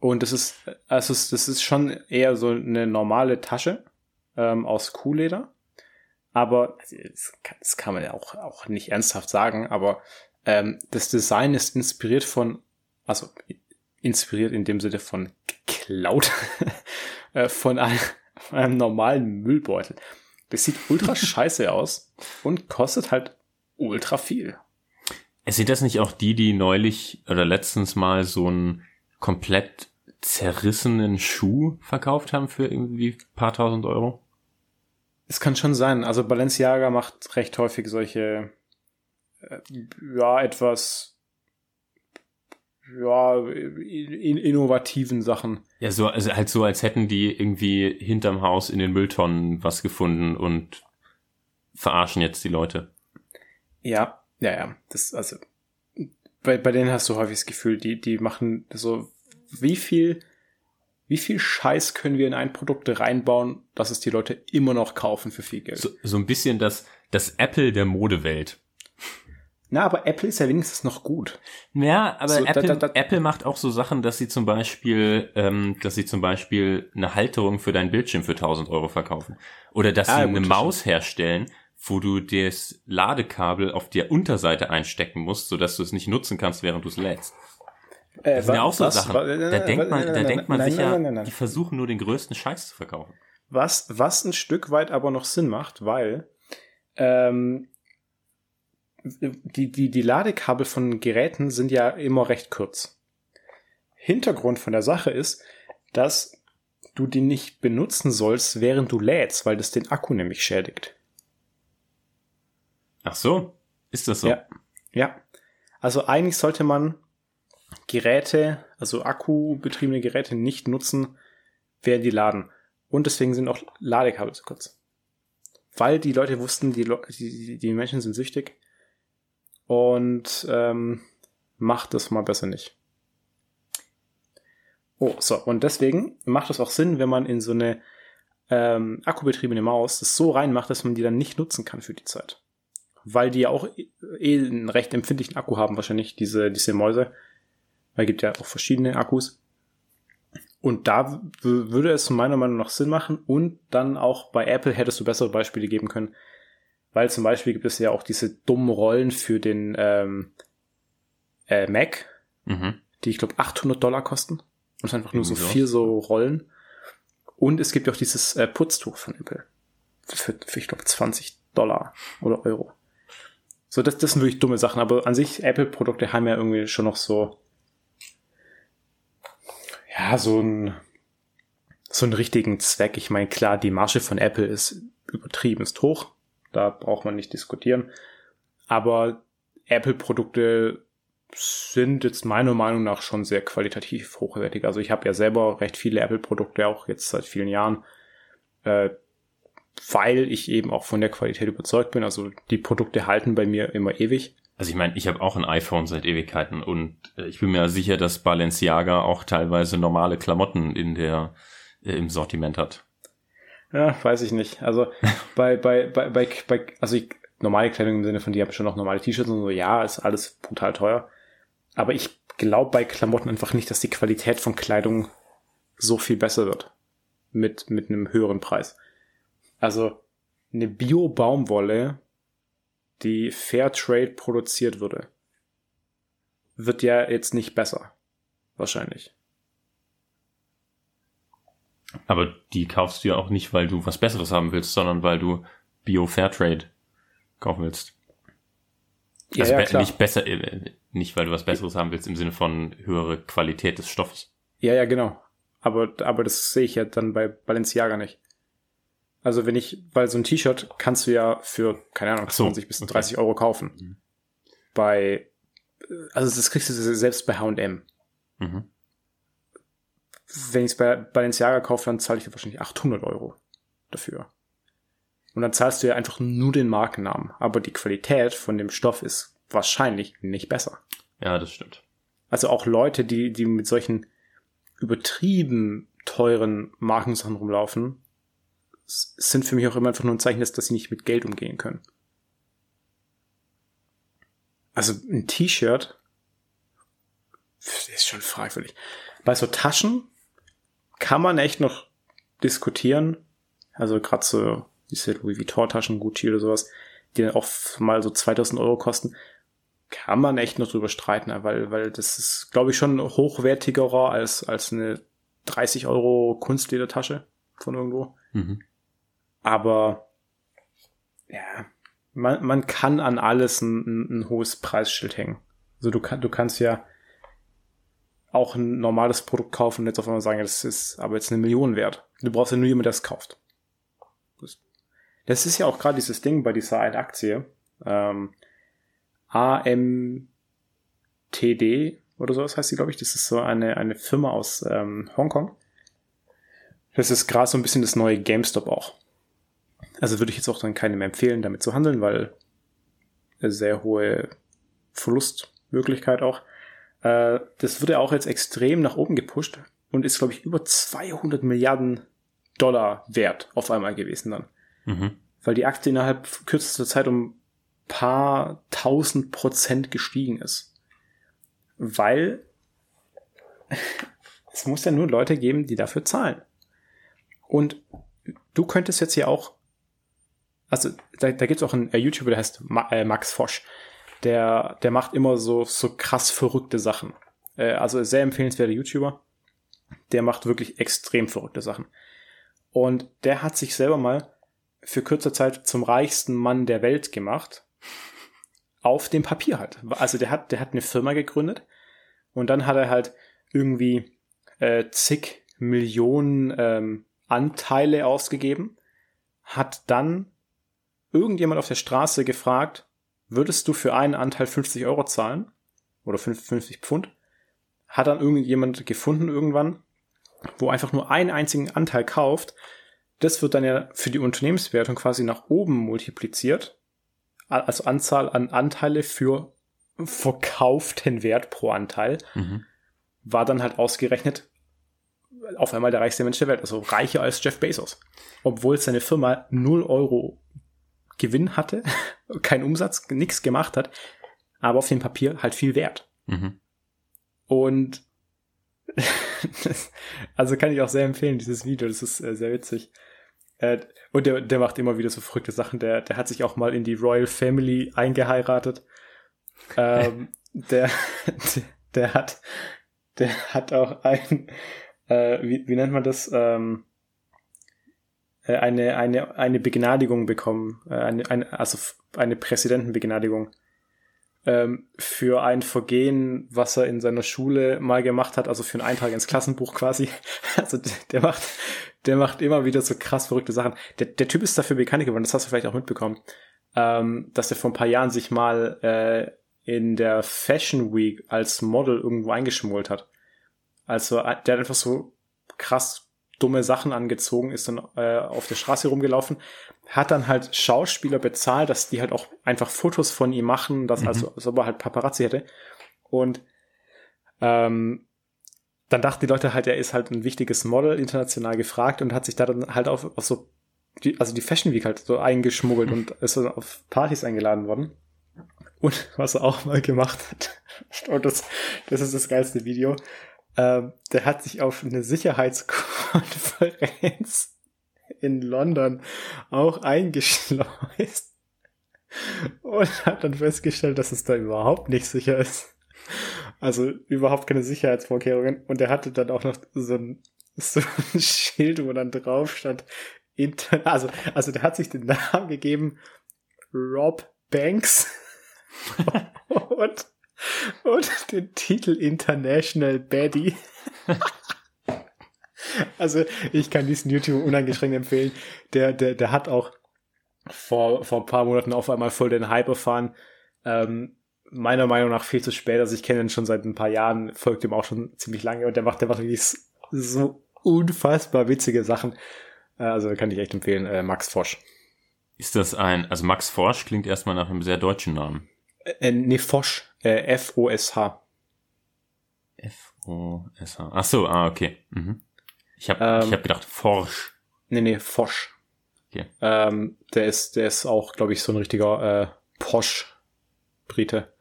Und das ist, also das ist schon eher so eine normale Tasche ähm, aus Kuhleder. Aber das kann, das kann man ja auch, auch nicht ernsthaft sagen, aber ähm, das Design ist inspiriert von, also inspiriert in dem Sinne von geklaut äh, von einem, von einem normalen Müllbeutel. Das sieht ultra scheiße aus und kostet halt ultra viel. Sind das nicht auch die, die neulich oder letztens mal so einen komplett zerrissenen Schuh verkauft haben für irgendwie paar tausend Euro? Es kann schon sein. Also Balenciaga macht recht häufig solche, äh, ja, etwas ja, in, innovativen Sachen. Ja, so, also halt so, als hätten die irgendwie hinterm Haus in den Mülltonnen was gefunden und verarschen jetzt die Leute. Ja, ja, ja. Das, also, bei, bei denen hast du häufig das Gefühl, die, die machen so, wie viel, wie viel Scheiß können wir in ein Produkt reinbauen, dass es die Leute immer noch kaufen für viel Geld? So, so ein bisschen das, das Apple der Modewelt. Na, aber Apple ist ja wenigstens noch gut. Ja, aber so, Apple, da, da, da, Apple macht auch so Sachen, dass sie zum Beispiel, ähm, dass sie zum Beispiel eine Halterung für deinen Bildschirm für 1000 Euro verkaufen. Oder dass ah, sie eine Maus herstellen wo du das Ladekabel auf der Unterseite einstecken musst, sodass du es nicht nutzen kannst, während du es lädst. Äh, das sind ja auch so was, Sachen. Was, da denkt man, da denkt man sich ja, die versuchen nur den größten Scheiß zu verkaufen. Was, was ein Stück weit aber noch Sinn macht, weil ähm, die, die, die Ladekabel von Geräten sind ja immer recht kurz. Hintergrund von der Sache ist, dass du die nicht benutzen sollst, während du lädst, weil das den Akku nämlich schädigt. Ach so, ist das so? Ja. Ja. Also eigentlich sollte man Geräte, also akkubetriebene Geräte nicht nutzen, während die laden. Und deswegen sind auch Ladekabel zu kurz. Weil die Leute wussten, die, die, die Menschen sind süchtig. Und ähm, macht das mal besser nicht. Oh, so. Und deswegen macht es auch Sinn, wenn man in so eine ähm, akkubetriebene Maus das so reinmacht, dass man die dann nicht nutzen kann für die Zeit. Weil die ja auch eh einen recht empfindlichen Akku haben, wahrscheinlich, diese, diese Mäuse. Weil es gibt ja auch verschiedene Akkus. Und da würde es meiner Meinung nach Sinn machen. Und dann auch bei Apple hättest du bessere Beispiele geben können. Weil zum Beispiel gibt es ja auch diese dummen Rollen für den ähm, äh, Mac, mhm. die ich glaube 800 Dollar kosten. Und einfach nur so vier so Rollen. Und es gibt ja auch dieses äh, Putztuch von Apple. Für, für ich glaube, 20 Dollar oder Euro. So, das, das sind wirklich dumme Sachen. Aber an sich, Apple-Produkte haben ja irgendwie schon noch so, ja, so ein, so einen richtigen Zweck. Ich meine, klar, die Marge von Apple ist übertrieben, ist hoch. Da braucht man nicht diskutieren. Aber Apple-Produkte sind jetzt meiner Meinung nach schon sehr qualitativ hochwertig. Also ich habe ja selber recht viele Apple-Produkte auch jetzt seit vielen Jahren, äh, weil ich eben auch von der Qualität überzeugt bin. Also die Produkte halten bei mir immer ewig. Also ich meine, ich habe auch ein iPhone seit Ewigkeiten und äh, ich bin mir sicher, dass Balenciaga auch teilweise normale Klamotten in der äh, im Sortiment hat. Ja, weiß ich nicht. Also bei bei bei bei, bei also ich, normale Kleidung im Sinne von die haben schon noch normale T-Shirts und so. Ja, ist alles brutal teuer. Aber ich glaube bei Klamotten einfach nicht, dass die Qualität von Kleidung so viel besser wird. Mit, mit einem höheren Preis. Also eine Bio-Baumwolle, die Fairtrade produziert würde, wird ja jetzt nicht besser. Wahrscheinlich. Aber die kaufst du ja auch nicht, weil du was Besseres haben willst, sondern weil du Bio-Fairtrade kaufen willst. Ja, also ja, be nicht besser, äh, nicht weil du was Besseres haben willst im Sinne von höhere Qualität des Stoffes. Ja, ja, genau. Aber, aber das sehe ich ja dann bei Balenciaga nicht. Also wenn ich, weil so ein T-Shirt kannst du ja für, keine Ahnung, so, 20 bis okay. 30 Euro kaufen. Mhm. Bei, also das kriegst du selbst bei H&M. Mhm. Wenn ich es bei Balenciaga kaufe, dann zahle ich wahrscheinlich 800 Euro dafür. Und dann zahlst du ja einfach nur den Markennamen. Aber die Qualität von dem Stoff ist wahrscheinlich nicht besser. Ja, das stimmt. Also auch Leute, die, die mit solchen übertrieben teuren Markensachen rumlaufen, sind für mich auch immer einfach nur ein Zeichen, dass, dass sie nicht mit Geld umgehen können. Also ein T-Shirt ist schon fragwürdig. Bei so Taschen kann man echt noch diskutieren. Also gerade so diese Louis Vuitton-Taschen, Gucci oder sowas, die dann auch mal so 2000 Euro kosten, kann man echt noch drüber streiten, weil, weil das ist, glaube ich, schon hochwertigerer als, als eine 30 Euro Kunstledertasche von irgendwo. Mhm. Aber, ja, man, man kann an alles ein, ein, ein hohes Preisschild hängen. Also du, kann, du kannst ja auch ein normales Produkt kaufen und jetzt auf einmal sagen, das ist aber jetzt eine Million wert. Du brauchst ja nur jemand, der es kauft. Das ist ja auch gerade dieses Ding bei dieser einen Aktie. Ähm, AMTD oder sowas heißt sie, glaube ich. Das ist so eine, eine Firma aus ähm, Hongkong. Das ist gerade so ein bisschen das neue GameStop auch. Also würde ich jetzt auch dann keinem empfehlen, damit zu handeln, weil sehr hohe Verlustmöglichkeit auch. Äh, das wurde auch jetzt extrem nach oben gepusht und ist, glaube ich, über 200 Milliarden Dollar wert auf einmal gewesen dann. Mhm. Weil die Aktie innerhalb kürzester Zeit um paar tausend Prozent gestiegen ist. Weil es muss ja nur Leute geben, die dafür zahlen. Und du könntest jetzt hier auch also da, da gibt es auch einen äh, YouTuber, der heißt Ma äh, Max Fosch. Der, der macht immer so, so krass verrückte Sachen. Äh, also sehr empfehlenswerter YouTuber. Der macht wirklich extrem verrückte Sachen. Und der hat sich selber mal für kurze Zeit zum reichsten Mann der Welt gemacht. Auf dem Papier halt. Also der hat, der hat eine Firma gegründet und dann hat er halt irgendwie äh, zig Millionen ähm, Anteile ausgegeben, hat dann irgendjemand auf der Straße gefragt, würdest du für einen Anteil 50 Euro zahlen? Oder 50 Pfund? Hat dann irgendjemand gefunden irgendwann, wo einfach nur einen einzigen Anteil kauft. Das wird dann ja für die Unternehmenswertung quasi nach oben multipliziert. Also Anzahl an Anteile für verkauften Wert pro Anteil. Mhm. War dann halt ausgerechnet auf einmal der reichste Mensch der Welt, also reicher als Jeff Bezos. Obwohl seine Firma 0 Euro Gewinn hatte, keinen Umsatz, nichts gemacht hat, aber auf dem Papier halt viel wert. Mhm. Und also kann ich auch sehr empfehlen, dieses Video, das ist äh, sehr witzig. Äh, und der, der macht immer wieder so verrückte Sachen. Der, der hat sich auch mal in die Royal Family eingeheiratet. Ähm, der, der, der hat, der hat auch ein, äh, wie, wie nennt man das? Ähm, äh, eine, eine, eine Begnadigung bekommen, äh, eine, eine, also eine Präsidentenbegnadigung ähm, für ein Vergehen, was er in seiner Schule mal gemacht hat, also für einen Eintrag ins Klassenbuch quasi. Also der macht, der macht immer wieder so krass verrückte Sachen. Der, der Typ ist dafür bekannt geworden, das hast du vielleicht auch mitbekommen, ähm, dass er vor ein paar Jahren sich mal äh, in der Fashion Week als Model irgendwo eingeschmult hat. Also der hat einfach so krass dumme Sachen angezogen, ist dann äh, auf der Straße rumgelaufen, hat dann halt Schauspieler bezahlt, dass die halt auch einfach Fotos von ihm machen, dass mhm. also, als ob er halt Paparazzi hätte. Und ähm, dann dachten die Leute halt, er ist halt ein wichtiges Model, international gefragt und hat sich da dann halt auf, auf so, die, also die Fashion Week halt so eingeschmuggelt und ist so auf Partys eingeladen worden. Und was er auch mal gemacht hat, und das, das ist das geilste Video, ähm, der hat sich auf eine Sicherheitskonferenz in London auch eingeschleust und hat dann festgestellt, dass es da überhaupt nicht sicher ist. Also überhaupt keine Sicherheitsvorkehrungen. Und er hatte dann auch noch so ein, so ein Schild, wo dann drauf stand, inter also, also der hat sich den Namen gegeben, Rob Banks. und und den Titel International Baddie. also ich kann diesen YouTube uneingeschränkt empfehlen. Der, der, der hat auch vor, vor ein paar Monaten auf einmal voll den Hype erfahren. Ähm, meiner Meinung nach viel zu spät. Also ich kenne ihn schon seit ein paar Jahren, folgt ihm auch schon ziemlich lange und der macht, der macht wirklich so unfassbar witzige Sachen. Äh, also kann ich echt empfehlen, äh, Max Forsch. Ist das ein, also Max Forsch klingt erstmal nach einem sehr deutschen Namen. Äh, nee, Fosch. Äh, F-O-S-H. F-O-S-H. Ach so, ah, okay. Mhm. Ich habe ähm, ich hab gedacht, Forsch. Nee, nee, Fosch. Okay. Ähm, der ist, der ist auch, glaube ich, so ein richtiger äh, Posch-Brite.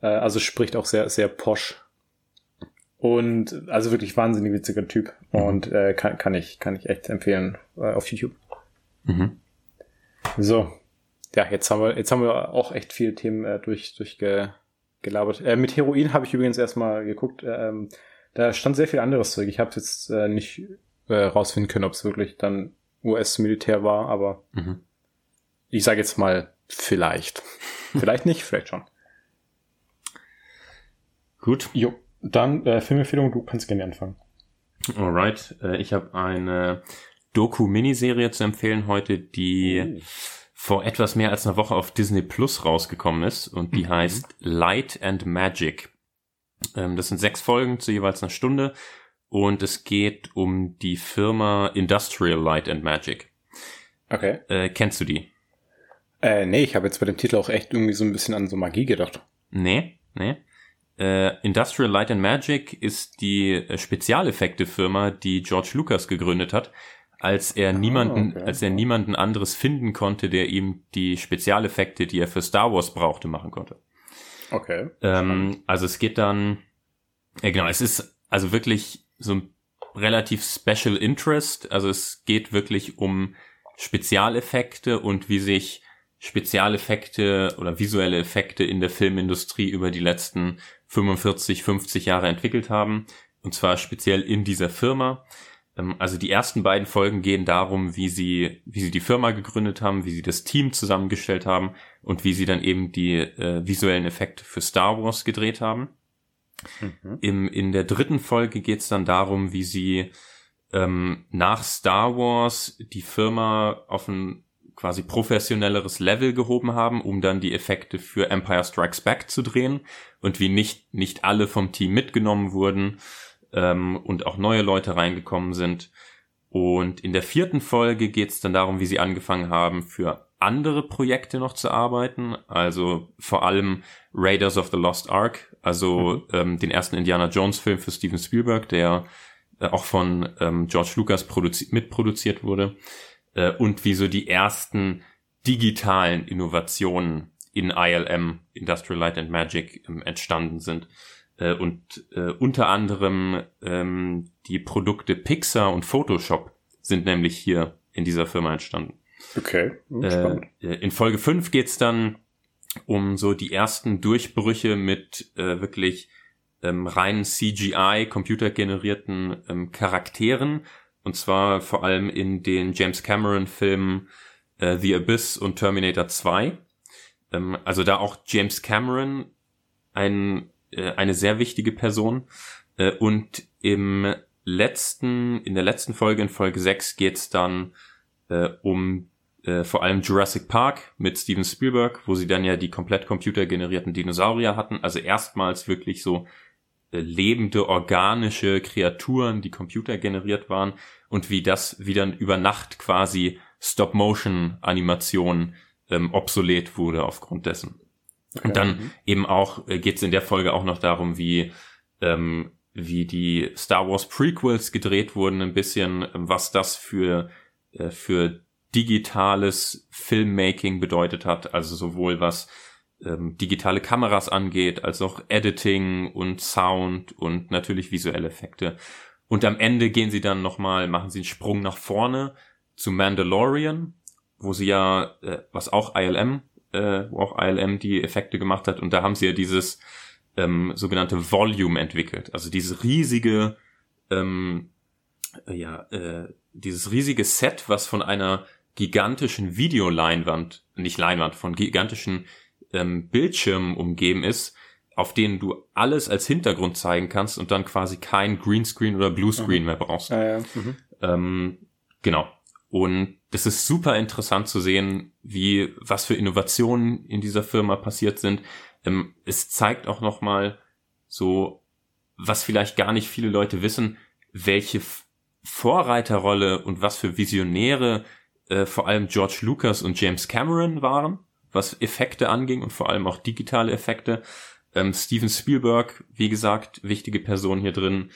Äh, also spricht auch sehr, sehr posch. Und also wirklich wahnsinnig witziger Typ. Mhm. Und äh, kann, kann, ich, kann ich echt empfehlen äh, auf YouTube. Mhm. So, ja, jetzt haben wir, jetzt haben wir auch echt viele Themen äh, durch, durch ge, gelabert. Äh, mit Heroin habe ich übrigens erstmal geguckt. Ähm, da stand sehr viel anderes Zeug. Ich habe jetzt äh, nicht äh, rausfinden können, ob es wirklich dann US-Militär war, aber mhm. ich sage jetzt mal vielleicht. vielleicht nicht, vielleicht schon. Gut. Jo, dann äh, Filmempfehlung, du kannst gerne anfangen. Alright, äh, ich habe eine Doku-Miniserie zu empfehlen heute, die oh vor etwas mehr als einer Woche auf Disney Plus rausgekommen ist und die mhm. heißt Light and Magic. Ähm, das sind sechs Folgen zu jeweils einer Stunde und es geht um die Firma Industrial Light and Magic. Okay. Äh, kennst du die? Äh, nee, ich habe jetzt bei dem Titel auch echt irgendwie so ein bisschen an so Magie gedacht. Nee, nee. Äh, Industrial Light and Magic ist die äh, Spezialeffekte-Firma, die George Lucas gegründet hat, als er ah, niemanden, okay. als er niemanden anderes finden konnte, der ihm die Spezialeffekte, die er für Star Wars brauchte, machen konnte. Okay. Ähm, also es geht dann, ja genau, es ist also wirklich so ein relativ Special Interest. Also es geht wirklich um Spezialeffekte und wie sich Spezialeffekte oder visuelle Effekte in der Filmindustrie über die letzten 45, 50 Jahre entwickelt haben. Und zwar speziell in dieser Firma. Ähm, also die ersten beiden Folgen gehen darum, wie sie, wie sie die Firma gegründet haben, wie sie das Team zusammengestellt haben und wie sie dann eben die äh, visuellen Effekte für Star Wars gedreht haben. Mhm. Im, in der dritten Folge geht es dann darum, wie sie ähm, nach Star Wars die Firma auf ein quasi professionelleres Level gehoben haben, um dann die Effekte für Empire Strikes Back zu drehen und wie nicht, nicht alle vom Team mitgenommen wurden ähm, und auch neue Leute reingekommen sind. Und in der vierten Folge geht es dann darum, wie sie angefangen haben, für andere Projekte noch zu arbeiten. Also vor allem Raiders of the Lost Ark, also mhm. ähm, den ersten Indiana Jones Film für Steven Spielberg, der äh, auch von ähm, George Lucas mitproduziert wurde äh, und wie so die ersten digitalen Innovationen in ILM, Industrial Light and Magic, ähm, entstanden sind. Äh, und äh, unter anderem ähm, die Produkte Pixar und Photoshop sind nämlich hier in dieser Firma entstanden. Okay, hm, spannend. Äh, in Folge 5 geht's dann um so die ersten Durchbrüche mit äh, wirklich ähm, reinen CGI, computergenerierten ähm, Charakteren und zwar vor allem in den James Cameron-Filmen äh, The Abyss und Terminator 2. Ähm, also da auch James Cameron ein, äh, eine sehr wichtige Person. Äh, und im letzten, in der letzten Folge, in Folge 6, geht's dann äh, um äh, vor allem Jurassic Park mit Steven Spielberg, wo sie dann ja die komplett computergenerierten Dinosaurier hatten. Also erstmals wirklich so äh, lebende organische Kreaturen, die computergeneriert waren und wie das wie dann über Nacht quasi Stop-Motion-Animation ähm, obsolet wurde aufgrund dessen. Okay. Und dann mhm. eben auch äh, geht es in der Folge auch noch darum, wie ähm, wie die Star Wars Prequels gedreht wurden, ein bisschen, ähm, was das für äh, für digitales Filmmaking bedeutet hat, also sowohl was ähm, digitale Kameras angeht, als auch Editing und Sound und natürlich visuelle Effekte. Und am Ende gehen sie dann nochmal, machen sie einen Sprung nach vorne zu Mandalorian, wo sie ja, äh, was auch ILM, äh, wo auch ILM die Effekte gemacht hat, und da haben sie ja dieses ähm, sogenannte Volume entwickelt. Also dieses riesige, ähm, äh, ja, äh, dieses riesige Set, was von einer gigantischen Videoleinwand, nicht Leinwand, von gigantischen ähm, Bildschirmen umgeben ist, auf denen du alles als Hintergrund zeigen kannst und dann quasi kein Greenscreen oder Bluescreen mhm. mehr brauchst. Ja, ja. Mhm. Ähm, genau. Und das ist super interessant zu sehen, wie, was für Innovationen in dieser Firma passiert sind. Ähm, es zeigt auch nochmal so, was vielleicht gar nicht viele Leute wissen, welche Vorreiterrolle und was für Visionäre äh, vor allem George Lucas und James Cameron waren, was Effekte anging und vor allem auch digitale Effekte. Ähm, Steven Spielberg, wie gesagt, wichtige Person hier drin.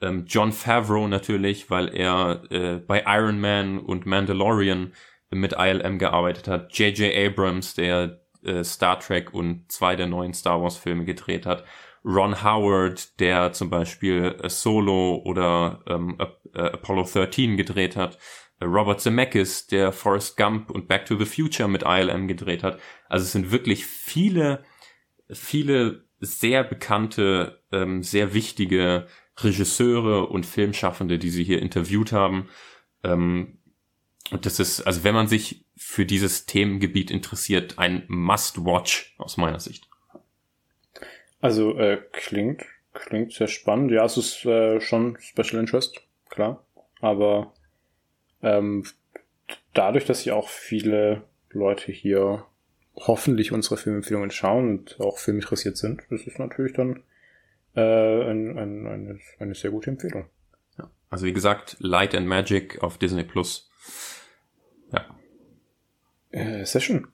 Ähm, John Favreau natürlich, weil er äh, bei Iron Man und Mandalorian mit ILM gearbeitet hat. J.J. Abrams, der äh, Star Trek und zwei der neuen Star Wars Filme gedreht hat. Ron Howard, der zum Beispiel äh, Solo oder ähm, äh, Apollo 13 gedreht hat. Äh, Robert Zemeckis, der Forrest Gump und Back to the Future mit ILM gedreht hat. Also es sind wirklich viele viele sehr bekannte, ähm, sehr wichtige Regisseure und Filmschaffende, die sie hier interviewt haben. Ähm, und das ist, also wenn man sich für dieses Themengebiet interessiert, ein Must-Watch aus meiner Sicht. Also äh, klingt, klingt sehr spannend. Ja, es ist äh, schon Special Interest, klar. Aber ähm, dadurch, dass ja auch viele Leute hier hoffentlich unsere Filmempfehlungen schauen und auch filminteressiert sind, das ist natürlich dann äh, ein, ein, eine, eine sehr gute Empfehlung. Ja. Also wie gesagt, Light and Magic auf Disney Plus. Ja. Äh, sehr schön.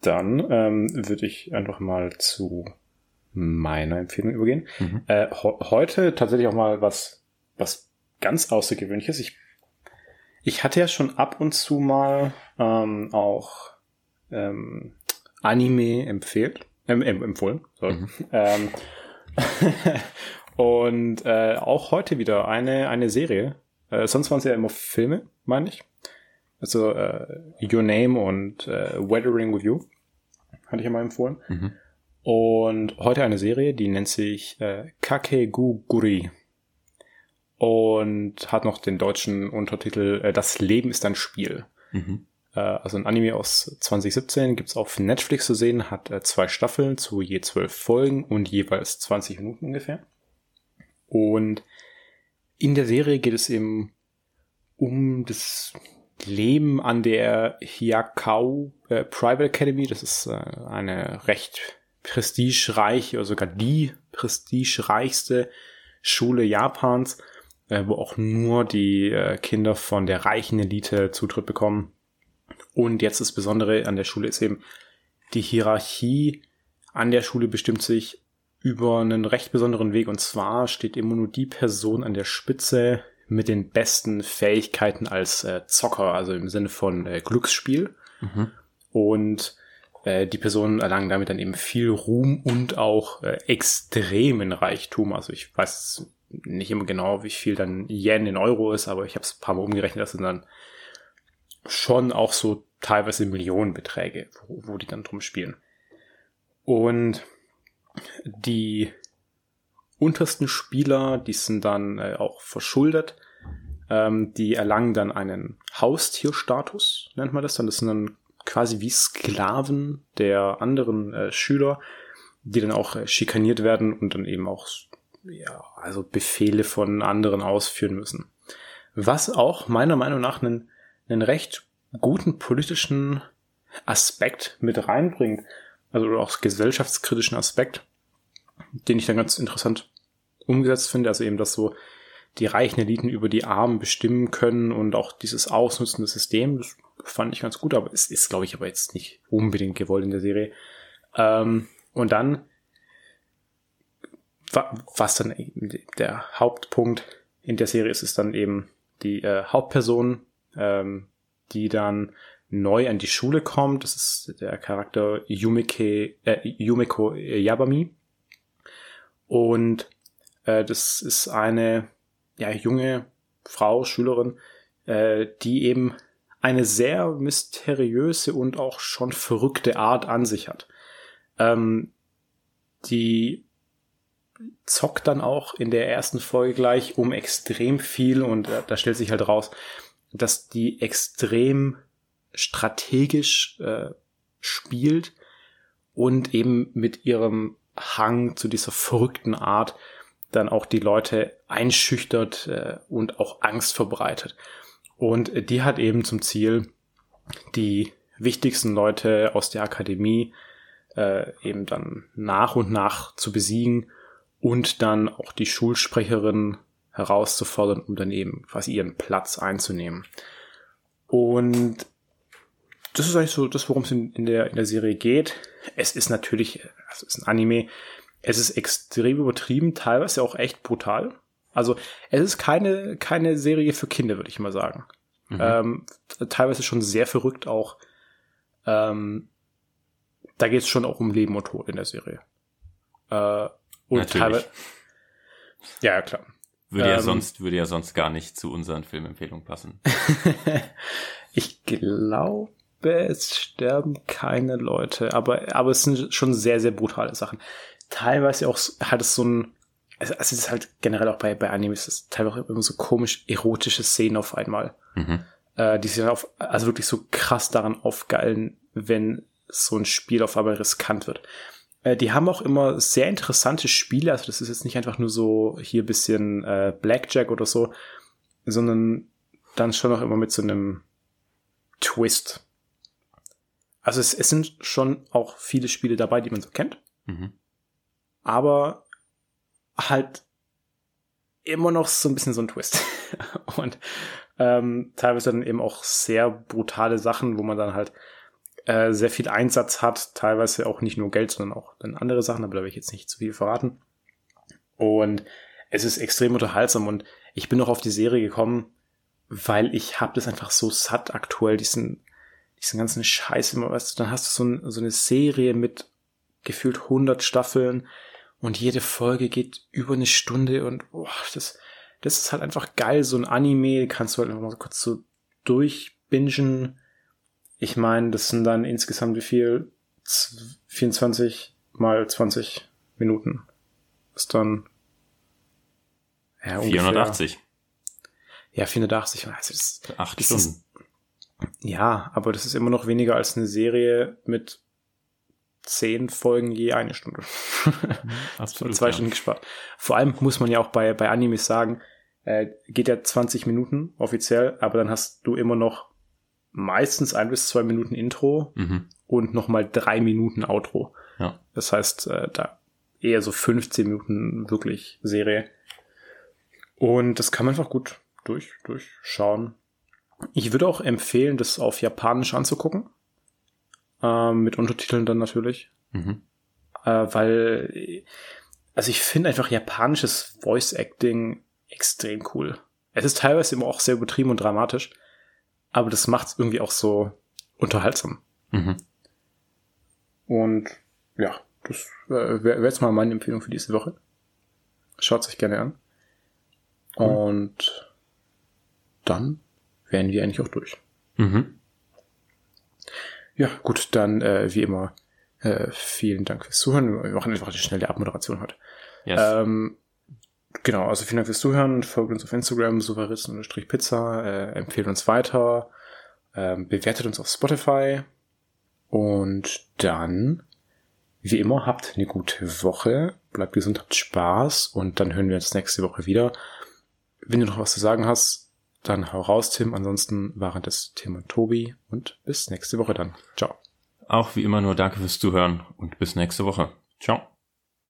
Dann ähm, würde ich einfach mal zu meiner Empfehlung übergehen. Mhm. Äh, heute tatsächlich auch mal was, was ganz Außergewöhnliches. Ich, ich hatte ja schon ab und zu mal ähm, auch ähm, Anime empfiehlt, ähm, empfohlen. Sorry. Mhm. Ähm, und äh, auch heute wieder eine, eine Serie. Äh, sonst waren es ja immer Filme, meine ich. Also äh, Your Name und äh, Weathering with You. Hatte ich ja mal empfohlen. Mhm. Und heute eine Serie, die nennt sich äh, Kakeguguri. Und hat noch den deutschen Untertitel äh, Das Leben ist ein Spiel. Mhm. Äh, also ein Anime aus 2017, gibt's auf Netflix zu sehen, hat äh, zwei Staffeln zu je zwölf Folgen und jeweils 20 Minuten ungefähr. Und in der Serie geht es eben um das Leben an der Hyakao äh, Private Academy. Das ist äh, eine recht prestigereiche oder sogar die prestigereichste Schule Japans, äh, wo auch nur die äh, Kinder von der reichen Elite Zutritt bekommen. Und jetzt das Besondere an der Schule ist eben, die Hierarchie an der Schule bestimmt sich über einen recht besonderen Weg. Und zwar steht immer nur die Person an der Spitze mit den besten Fähigkeiten als äh, Zocker, also im Sinne von äh, Glücksspiel. Mhm. Und äh, die Personen erlangen damit dann eben viel Ruhm und auch äh, extremen Reichtum. Also ich weiß nicht immer genau, wie viel dann Yen in Euro ist, aber ich habe es ein paar Mal umgerechnet, das sind dann schon auch so teilweise Millionenbeträge, wo, wo die dann drum spielen. Und die untersten Spieler, die sind dann äh, auch verschuldet, ähm, die erlangen dann einen Haustierstatus, nennt man das dann. Das sind dann quasi wie Sklaven der anderen äh, Schüler, die dann auch äh, schikaniert werden und dann eben auch ja, also Befehle von anderen ausführen müssen. Was auch meiner Meinung nach einen, einen recht guten politischen Aspekt mit reinbringt, also auch gesellschaftskritischen Aspekt, den ich dann ganz interessant umgesetzt finde, also eben, dass so die reichen Eliten über die Armen bestimmen können und auch dieses Ausnutzen des Systems, das fand ich ganz gut, aber es ist, glaube ich, aber jetzt nicht unbedingt gewollt in der Serie. Ähm, und dann, was dann der Hauptpunkt in der Serie ist, ist dann eben die äh, Hauptperson, ähm, die dann neu an die Schule kommt. Das ist der Charakter Yumike, äh, Yumiko Yabami. Und äh, das ist eine ja, junge Frau, Schülerin, äh, die eben eine sehr mysteriöse und auch schon verrückte Art an sich hat. Ähm, die zockt dann auch in der ersten Folge gleich um extrem viel und äh, da stellt sich halt raus, dass die extrem strategisch äh, spielt und eben mit ihrem Hang zu dieser verrückten Art dann auch die Leute einschüchtert äh, und auch Angst verbreitet. Und die hat eben zum Ziel, die wichtigsten Leute aus der Akademie äh, eben dann nach und nach zu besiegen und dann auch die Schulsprecherin herauszufordern, um dann eben quasi ihren Platz einzunehmen. Und das ist eigentlich so das, worum es in, in, der, in der Serie geht. Es ist natürlich, also es ist ein Anime, es ist extrem übertrieben, teilweise auch echt brutal. Also es ist keine, keine Serie für Kinder, würde ich mal sagen. Mhm. Ähm, teilweise schon sehr verrückt auch. Ähm, da geht es schon auch um Leben und Tod in der Serie. Äh, und Natürlich. teilweise. Ja, klar. Würde ja ähm, sonst, würde ja sonst gar nicht zu unseren Filmempfehlungen passen. ich glaube, es sterben keine Leute, aber, aber es sind schon sehr, sehr brutale Sachen teilweise auch hat es so ein, also, es ist halt generell auch bei, bei Animes, es ist teilweise auch immer so komisch erotische Szenen auf einmal. Mhm. Äh, die sich dann auf, also wirklich so krass daran aufgeilen, wenn so ein Spiel auf einmal riskant wird. Äh, die haben auch immer sehr interessante Spiele, also das ist jetzt nicht einfach nur so hier bisschen äh, Blackjack oder so, sondern dann schon auch immer mit so einem Twist. Also es, es sind schon auch viele Spiele dabei, die man so kennt. Mhm aber halt immer noch so ein bisschen so ein Twist. und ähm, teilweise dann eben auch sehr brutale Sachen, wo man dann halt äh, sehr viel Einsatz hat, teilweise auch nicht nur Geld, sondern auch dann andere Sachen, aber da will ich jetzt nicht zu viel verraten. Und es ist extrem unterhaltsam und ich bin noch auf die Serie gekommen, weil ich habe das einfach so satt aktuell, diesen, diesen ganzen Scheiß immer, weißt du, dann hast du so, ein, so eine Serie mit gefühlt 100 Staffeln, und jede Folge geht über eine Stunde und boah, das, das ist halt einfach geil. So ein Anime kannst du halt einfach mal kurz so durch, bingen. Ich meine, das sind dann insgesamt wie viel? 24 mal 20 Minuten. Ist dann ja, 480. Ja, 480. Also das, Acht das Stunden. Ist, ja, aber das ist immer noch weniger als eine Serie mit zehn Folgen je eine Stunde. Absolut. zwei ja. Stunden gespart. Vor allem muss man ja auch bei, bei Animes sagen, äh, geht ja 20 Minuten offiziell, aber dann hast du immer noch meistens ein bis zwei Minuten Intro mhm. und nochmal drei Minuten Outro. Ja. Das heißt, äh, da eher so 15 Minuten wirklich Serie. Und das kann man einfach gut durch, durchschauen. Ich würde auch empfehlen, das auf Japanisch anzugucken. Ähm, mit Untertiteln dann natürlich. Mhm. Äh, weil, also ich finde einfach japanisches Voice Acting extrem cool. Es ist teilweise immer auch sehr übertrieben und dramatisch, aber das macht es irgendwie auch so unterhaltsam. Mhm. Und ja, das wäre wär jetzt mal meine Empfehlung für diese Woche. Schaut es euch gerne an. Cool. Und dann wären wir eigentlich auch durch. Mhm. Ja, gut, dann äh, wie immer äh, vielen Dank fürs Zuhören. Wir machen einfach eine schnelle Abmoderation heute. Yes. Ähm, genau, also vielen Dank fürs Zuhören. Folgt uns auf Instagram, souveristen-pizza, äh, empfehlt uns weiter, äh, bewertet uns auf Spotify und dann, wie immer, habt eine gute Woche, bleibt gesund, habt Spaß und dann hören wir uns nächste Woche wieder. Wenn du noch was zu sagen hast, dann hau raus, Tim. Ansonsten waren das Tim und Tobi und bis nächste Woche dann. Ciao. Auch wie immer nur danke fürs Zuhören und bis nächste Woche. Ciao.